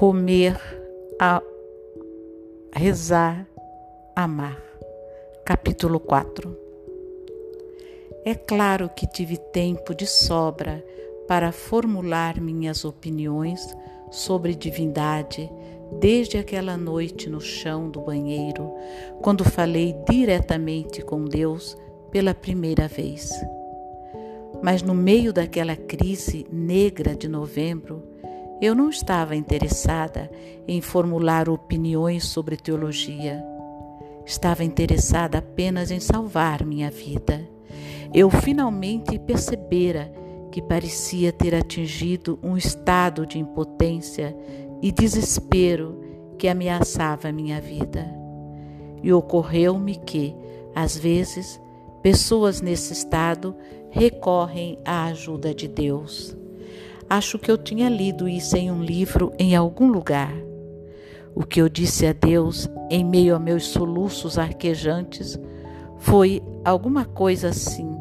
comer, a rezar, amar. Capítulo 4 É claro que tive tempo de sobra para formular minhas opiniões sobre divindade desde aquela noite no chão do banheiro, quando falei diretamente com Deus pela primeira vez. Mas no meio daquela crise negra de novembro, eu não estava interessada em formular opiniões sobre teologia. Estava interessada apenas em salvar minha vida. Eu finalmente percebera que parecia ter atingido um estado de impotência e desespero que ameaçava minha vida. E ocorreu-me que, às vezes, pessoas nesse estado recorrem à ajuda de Deus. Acho que eu tinha lido isso em um livro em algum lugar. O que eu disse a Deus em meio a meus soluços arquejantes foi alguma coisa assim: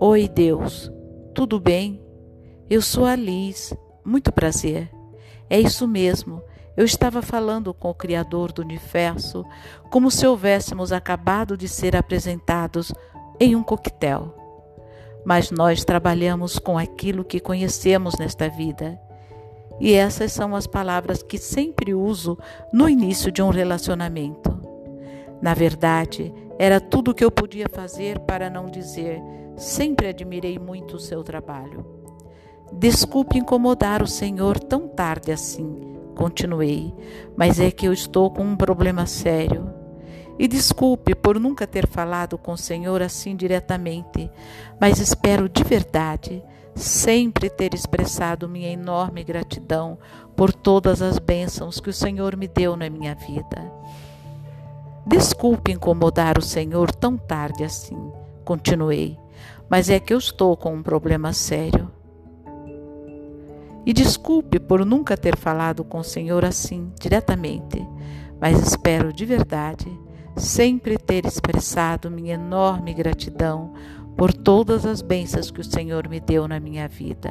Oi, Deus, tudo bem? Eu sou a Liz, muito prazer. É isso mesmo. Eu estava falando com o Criador do universo como se houvéssemos acabado de ser apresentados em um coquetel mas nós trabalhamos com aquilo que conhecemos nesta vida. E essas são as palavras que sempre uso no início de um relacionamento. Na verdade, era tudo o que eu podia fazer para não dizer: sempre admirei muito o seu trabalho. Desculpe incomodar o Senhor tão tarde assim, continuei, mas é que eu estou com um problema sério. E desculpe por nunca ter falado com o Senhor assim diretamente, mas espero de verdade sempre ter expressado minha enorme gratidão por todas as bênçãos que o Senhor me deu na minha vida. Desculpe incomodar o Senhor tão tarde assim, continuei, mas é que eu estou com um problema sério. E desculpe por nunca ter falado com o Senhor assim diretamente, mas espero de verdade sempre ter expressado minha enorme gratidão por todas as bênçãos que o Senhor me deu na minha vida.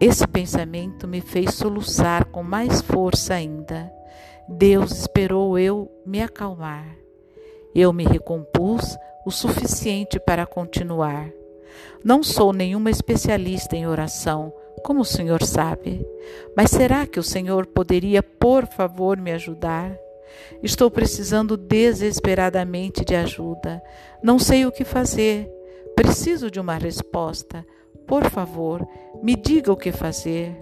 Esse pensamento me fez soluçar com mais força ainda. Deus esperou eu me acalmar. Eu me recompus o suficiente para continuar. Não sou nenhuma especialista em oração, como o Senhor sabe, mas será que o Senhor poderia, por favor, me ajudar? Estou precisando desesperadamente de ajuda. Não sei o que fazer. Preciso de uma resposta. Por favor, me diga o que fazer.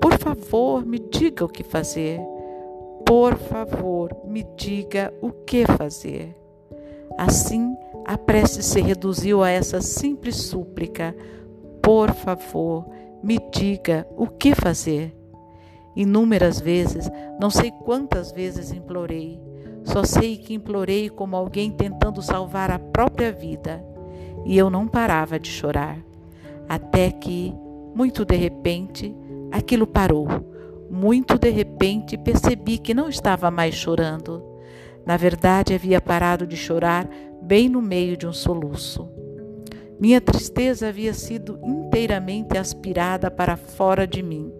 Por favor, me diga o que fazer. Por favor, me diga o que fazer. Assim, a prece se reduziu a essa simples súplica: Por favor, me diga o que fazer. Inúmeras vezes, não sei quantas vezes implorei. Só sei que implorei como alguém tentando salvar a própria vida. E eu não parava de chorar. Até que, muito de repente, aquilo parou. Muito de repente percebi que não estava mais chorando. Na verdade, havia parado de chorar bem no meio de um soluço. Minha tristeza havia sido inteiramente aspirada para fora de mim.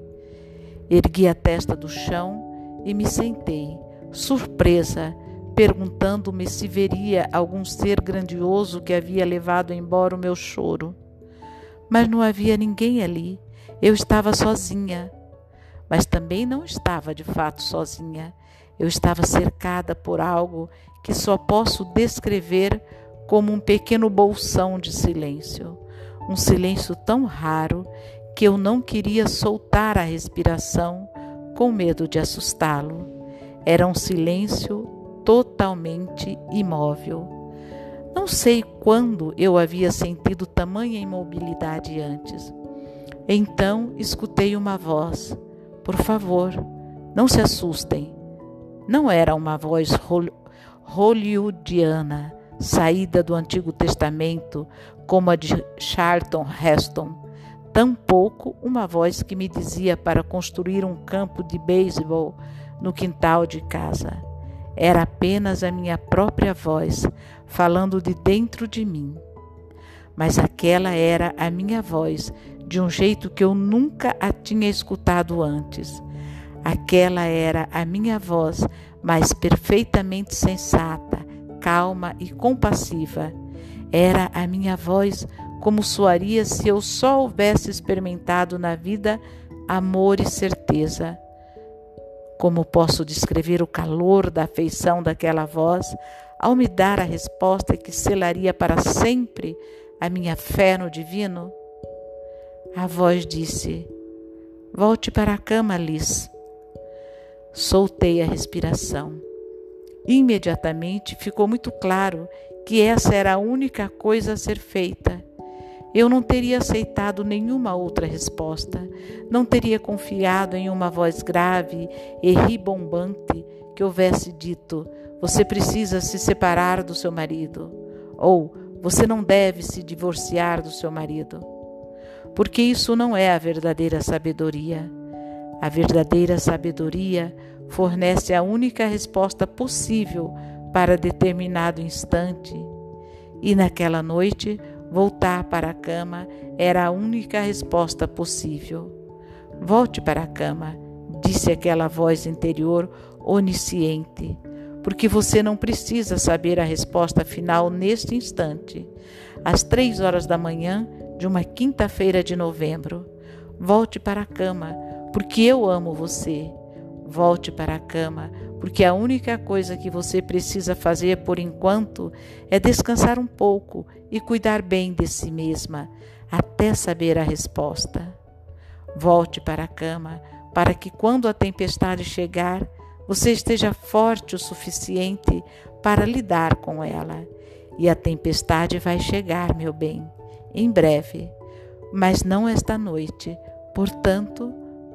Ergui a testa do chão e me sentei, surpresa, perguntando-me se veria algum ser grandioso que havia levado embora o meu choro. Mas não havia ninguém ali. Eu estava sozinha. Mas também não estava de fato sozinha. Eu estava cercada por algo que só posso descrever como um pequeno bolsão de silêncio. Um silêncio tão raro que eu não queria soltar a respiração com medo de assustá-lo. Era um silêncio totalmente imóvel. Não sei quando eu havia sentido tamanha imobilidade antes. Então escutei uma voz: Por favor, não se assustem. Não era uma voz hollywoodiana, saída do Antigo Testamento, como a de Charlton Heston tampouco uma voz que me dizia para construir um campo de beisebol no quintal de casa. Era apenas a minha própria voz falando de dentro de mim. Mas aquela era a minha voz de um jeito que eu nunca a tinha escutado antes. Aquela era a minha voz, mas perfeitamente sensata, calma e compassiva. Era a minha voz como soaria se eu só houvesse experimentado na vida amor e certeza. Como posso descrever o calor da afeição daquela voz ao me dar a resposta que selaria para sempre a minha fé no divino? A voz disse: Volte para a cama, Liz. Soltei a respiração. Imediatamente ficou muito claro que essa era a única coisa a ser feita. Eu não teria aceitado nenhuma outra resposta, não teria confiado em uma voz grave e ribombante que houvesse dito: Você precisa se separar do seu marido, ou Você não deve se divorciar do seu marido. Porque isso não é a verdadeira sabedoria. A verdadeira sabedoria fornece a única resposta possível para determinado instante. E naquela noite, voltar para a cama era a única resposta possível. Volte para a cama, disse aquela voz interior onisciente, porque você não precisa saber a resposta final neste instante. Às três horas da manhã de uma quinta-feira de novembro. Volte para a cama, porque eu amo você. Volte para a cama, porque a única coisa que você precisa fazer por enquanto é descansar um pouco e cuidar bem de si mesma, até saber a resposta. Volte para a cama, para que quando a tempestade chegar, você esteja forte o suficiente para lidar com ela. E a tempestade vai chegar, meu bem, em breve, mas não esta noite. Portanto,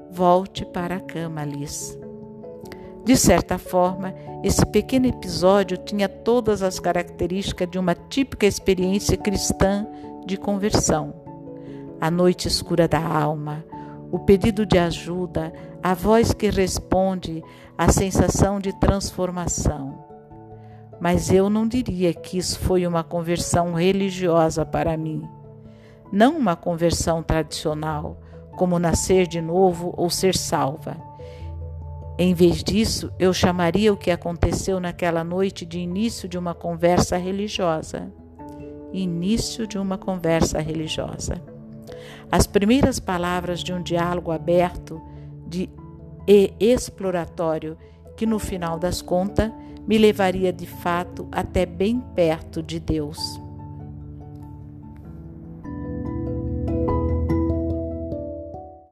volte para a cama, Liz. De certa forma, esse pequeno episódio tinha todas as características de uma típica experiência cristã de conversão. A noite escura da alma, o pedido de ajuda, a voz que responde, a sensação de transformação. Mas eu não diria que isso foi uma conversão religiosa para mim. Não uma conversão tradicional, como nascer de novo ou ser salva. Em vez disso, eu chamaria o que aconteceu naquela noite de início de uma conversa religiosa. Início de uma conversa religiosa. As primeiras palavras de um diálogo aberto de, e exploratório que, no final das contas, me levaria de fato até bem perto de Deus.